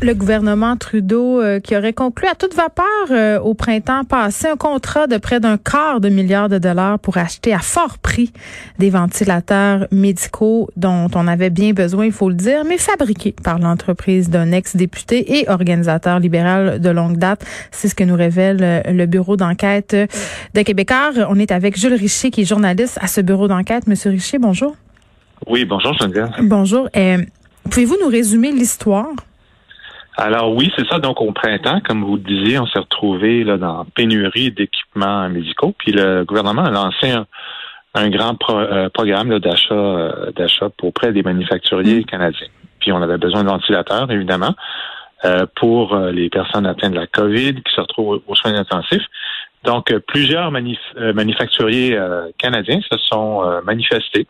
Le gouvernement Trudeau euh, qui aurait conclu à toute vapeur euh, au printemps passé un contrat de près d'un quart de milliard de dollars pour acheter à fort prix des ventilateurs médicaux dont on avait bien besoin, il faut le dire, mais fabriqués par l'entreprise d'un ex-député et organisateur libéral de longue date. C'est ce que nous révèle euh, le bureau d'enquête de Québécois. On est avec Jules Richer qui est journaliste à ce bureau d'enquête. Monsieur Richer, bonjour. Oui, bonjour Geneviève. Bonjour. Euh, Pouvez-vous nous résumer l'histoire? Alors oui, c'est ça. Donc au printemps, comme vous le disiez, on s'est retrouvé là dans pénurie d'équipements médicaux. Puis le gouvernement a lancé un, un grand pro- euh, programme là, d'achat euh, d'achat auprès des manufacturiers canadiens. Puis on avait besoin de ventilateurs, évidemment, euh, pour euh, les personnes atteintes de la COVID qui se retrouvent aux soins intensifs. Donc euh, plusieurs manif- euh, manufacturiers canadiens se sont manifestés.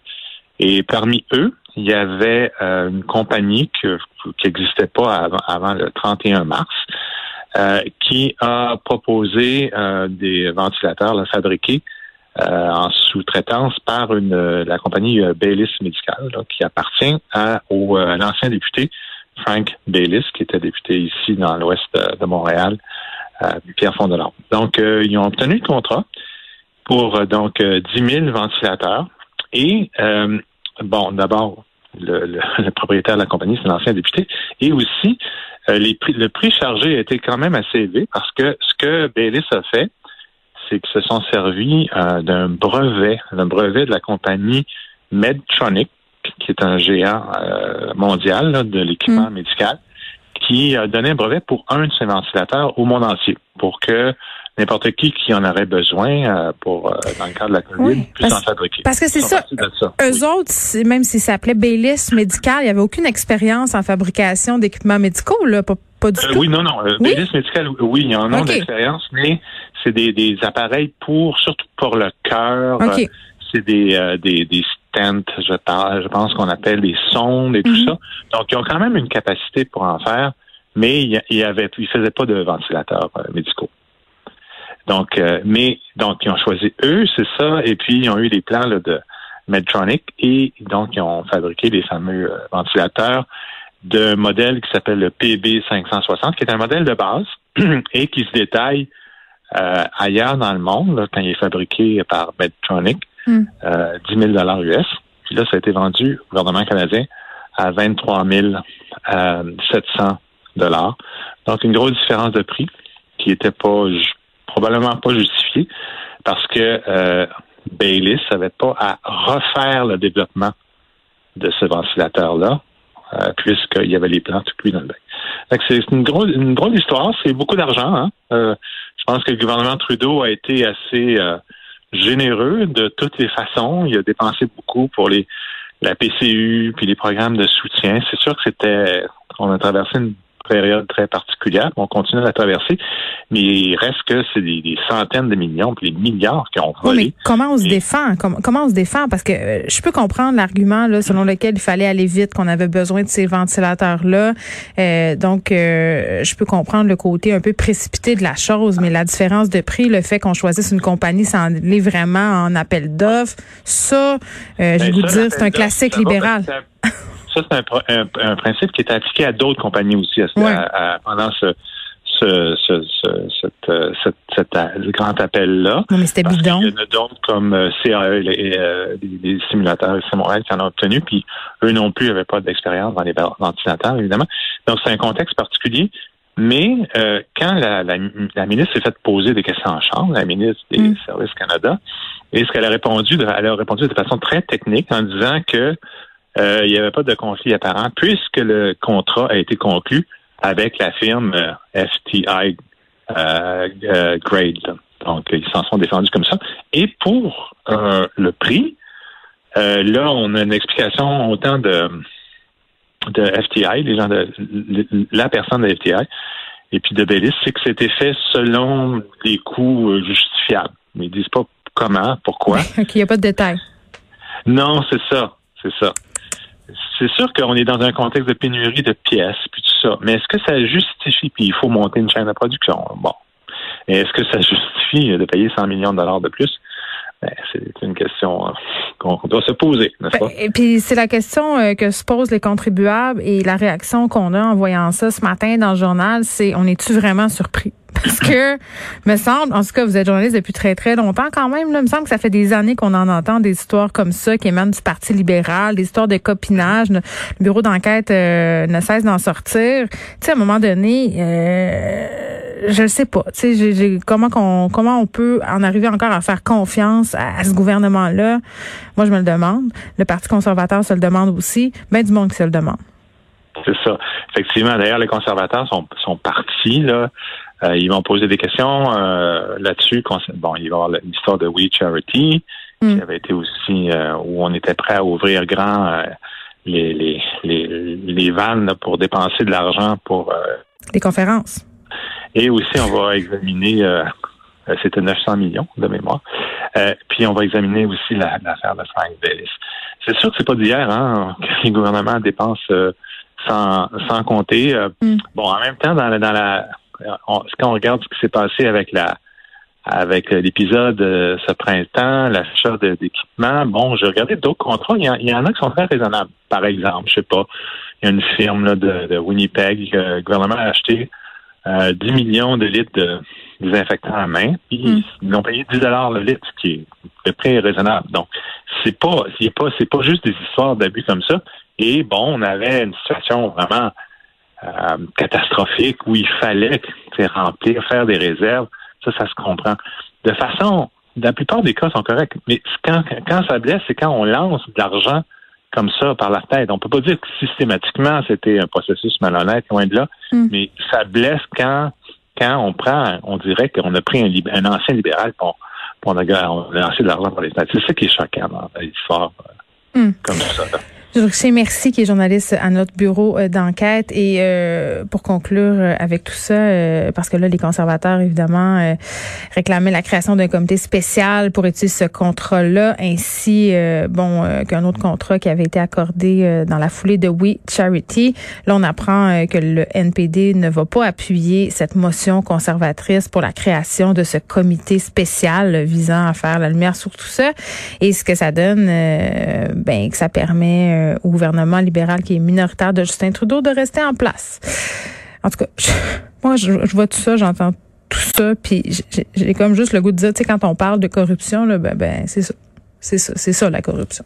Et parmi eux, il y avait euh, une compagnie que- qui n'existait pas avant, avant le 31 mars, euh, qui a proposé euh, des ventilateurs là, fabriqués euh, en sous-traitance par une, la compagnie euh, Baylis Medical, là, qui appartient à, au, euh, l'ancien député Frank Baylis, qui était député ici dans l'ouest de, Montréal, Pierre Fondelon. Donc, ils ont obtenu le contrat pour donc euh, 10 000 ventilateurs. Et bon, d'abord, le, le- le propriétaire de la compagnie, c'est l'ancien député. Et aussi, euh, les prix, le prix chargé a été quand même assez élevé parce que ce que Baylis a fait, c'est qu'ils se sont servis euh, d'un brevet, d'un brevet de la compagnie Medtronic, qui est un géant euh, mondial là, de l'équipement Mm. médical, qui a donné un brevet pour un de ses ventilateurs au monde entier, pour que n'importe qui qui en aurait besoin euh, pour euh, dans le cadre de la COVID Oui, puisse parce- en fabriquer. parce que c'est ça. ça. Eux autres, même s'ils s'appelaient Baylis Medical, il n'y avait aucune expérience en fabrication d'équipements médicaux, là, pas, pas du Euh, tout. oui, non, non. Oui? Baylis Medical, oui, ils en ont Ok. d'expérience, mais c'est des, des appareils pour, surtout pour le cœur. C'est des, euh, des, des stents, je, parle, je pense qu'on appelle des sondes et tout Mhm. ça. Donc, ils ont quand même une capacité pour en faire, mais il y avait, ils faisaient pas de ventilateurs euh, médicaux. Donc, euh, mais donc ils ont choisi eux, c'est ça, et puis ils ont eu des plans là, de Medtronic et donc ils ont fabriqué les fameux euh, ventilateurs d'un modèle qui s'appelle le PB560, qui est un modèle de base et qui se détaille euh, ailleurs dans le monde là, quand il est fabriqué par Medtronic, Mm. euh, 10 000 dollars US. Puis là, ça a été vendu au gouvernement canadien à 23 700 dollars. Donc, une grosse différence de prix qui était pas probablement pas justifiée parce que euh, n'avait pas à refaire le développement de ce ventilateur-là, euh, puisqu'il y avait les plans tout cuits dans le que C'est une grosse, une drôle d'histoire, c'est beaucoup d'argent. Hein? Euh, je pense que le gouvernement Trudeau a été assez euh, généreux de toutes les façons. Il a dépensé beaucoup pour les la PCU puis les programmes de soutien. C'est sûr que c'était on a traversé une période très particulière. On continue de la traverser, mais il reste que c'est des, des centaines de millions puis des milliards qui ont Oui, volé. mais comment on se Et- défend? Comment, comment on se défend? Parce que euh, je peux comprendre l'argument là, selon lequel il fallait aller vite, qu'on avait besoin de ces ventilateurs-là. Euh, donc, euh, je peux comprendre le côté un peu précipité de la chose, mais la différence de prix, le fait qu'on choisisse une compagnie sans aller vraiment en appel d'offres, ça, euh, je vais Ben, vous ça, dire, c'est un classique libéral. Ça, c'est un, pro- un- un principe qui est appliqué à d'autres compagnies aussi à ce- Ouais. à- à- pendant ce, ce, ce, ce- cette, euh, cet grand appel-là. Non, mais c'était bidon. qu'il y en a d'autres comme euh, CAE, les, euh, les- les simulateurs ici à Montréal qui en ont obtenu, puis eux non plus n'avaient pas d'expérience dans les ventilateurs, évidemment. Donc, c'est un contexte particulier. Mais euh, quand la, la, la ministre s'est fait poser des questions en chambre, la ministre des Mm. Services Canada, et ce qu'elle a répondu, elle a répondu de façon très technique en disant que euh, il n'y avait pas de conflit apparent puisque le contrat a été conclu avec la firme euh, FTI grade. Donc, ils s'en sont défendus comme ça. Et pour le prix, là, on a une explication autant de de FTI, les gens de la personne de FTI, et puis de Bellis, c'est que c'était fait selon les coûts euh, justifiables. Mais ils disent pas comment, pourquoi. Il n'y a pas de détails. Non, c'est ça. C'est ça. C'est sûr qu'on est dans un contexte de pénurie de pièces, puis tout ça. Mais est-ce que ça justifie, puis il faut monter une chaîne de production? Bon. Est-ce que ça justifie de payer 100 millions de dollars de plus? Ben, c'est une question euh, qu'on doit se poser, n'est-ce pas? Et puis c'est la question euh, que se posent les contribuables et la réaction qu'on a en voyant ça ce matin dans le journal, c'est on est-tu vraiment surpris? Parce que, me semble, en tout cas, vous êtes journaliste depuis très, très longtemps quand même, là, me semble que ça fait des années qu'on en entend des histoires comme ça qui émanent du Parti libéral, des histoires de copinage. Le bureau d'enquête euh, ne cesse d'en sortir. Tu sais, à un moment donné, je ne sais pas. Tu sais, comment qu'on, comment on peut en arriver encore à faire confiance à, ce gouvernement-là? Moi, je me le demande. Le Parti conservateur se le demande aussi. Ben du monde qui se le demande. C'est ça. Effectivement. D'ailleurs, les conservateurs sont, sont partis là. Euh, ils vont poser des questions euh, là-dessus. Bon, il va y avoir l'histoire de We Charity, qui hmm. avait été aussi euh, où on était prêt à ouvrir grand les, les, les, les vannes pour dépenser de l'argent pour des conférences. Et aussi, on va examiner, euh, euh, c'était 900 millions de mémoire. Euh, puis on va examiner aussi l'affaire de Frank Bellis. C'est sûr que c'est pas d'hier hein, que les gouvernements dépensent sans, sans compter. Mm. Bon, en même temps, dans la, dans la quand on regarde ce qui s'est passé avec la avec l'épisode ce printemps, l'achat d'équipements, bon, j'ai regardé d'autres contrats. Il y, en, a qui sont très raisonnables. Par exemple, je sais pas, il y a une firme là, de, de Winnipeg que le gouvernement a acheté 10 millions de litres de désinfectant à main, puis hmm. ils ont payé 10 dollars le litre, ce qui est de près raisonnable. Donc, c'est pas, c'est pas, c'est pas juste des histoires d'abus comme ça. Et bon, on avait une situation vraiment euh, catastrophique où il fallait remplir, faire des réserves. Ça, ça se comprend. De façon, la plupart des cas sont corrects. Mais quand, quand ça blesse, c'est quand on lance de l'argent comme ça par la tête. On peut pas dire que systématiquement c'était un processus malhonnête, loin de là, hmm. mais ça blesse quand quand on prend, on dirait qu'on a pris un, un ancien libéral pour, on a, lancé de l'argent pour les C'est ça qui est choquant dans l'histoire euh, hmm. comme ça. Roxy Merci, qui est journaliste à notre bureau euh, d'enquête. Et euh, pour conclure euh, avec tout ça, parce que là, les conservateurs, évidemment, réclamaient la création d'un comité spécial pour étudier ce contrat-là, ainsi bon qu'un autre contrat qui avait été accordé dans la foulée de We Charity. Là, on apprend que le NPD ne va pas appuyer cette motion conservatrice pour la création de ce comité spécial visant à faire la lumière sur tout ça. Et ce que ça donne, ben que ça permet euh, au gouvernement libéral qui est minoritaire de Justin Trudeau de rester en place. En tout cas, moi, je, vois tout ça, j'entends tout ça, puis j'ai comme juste le goût de dire, tu sais, quand on parle de corruption, là, ben, ben c'est ça. C'est ça, c'est ça la corruption.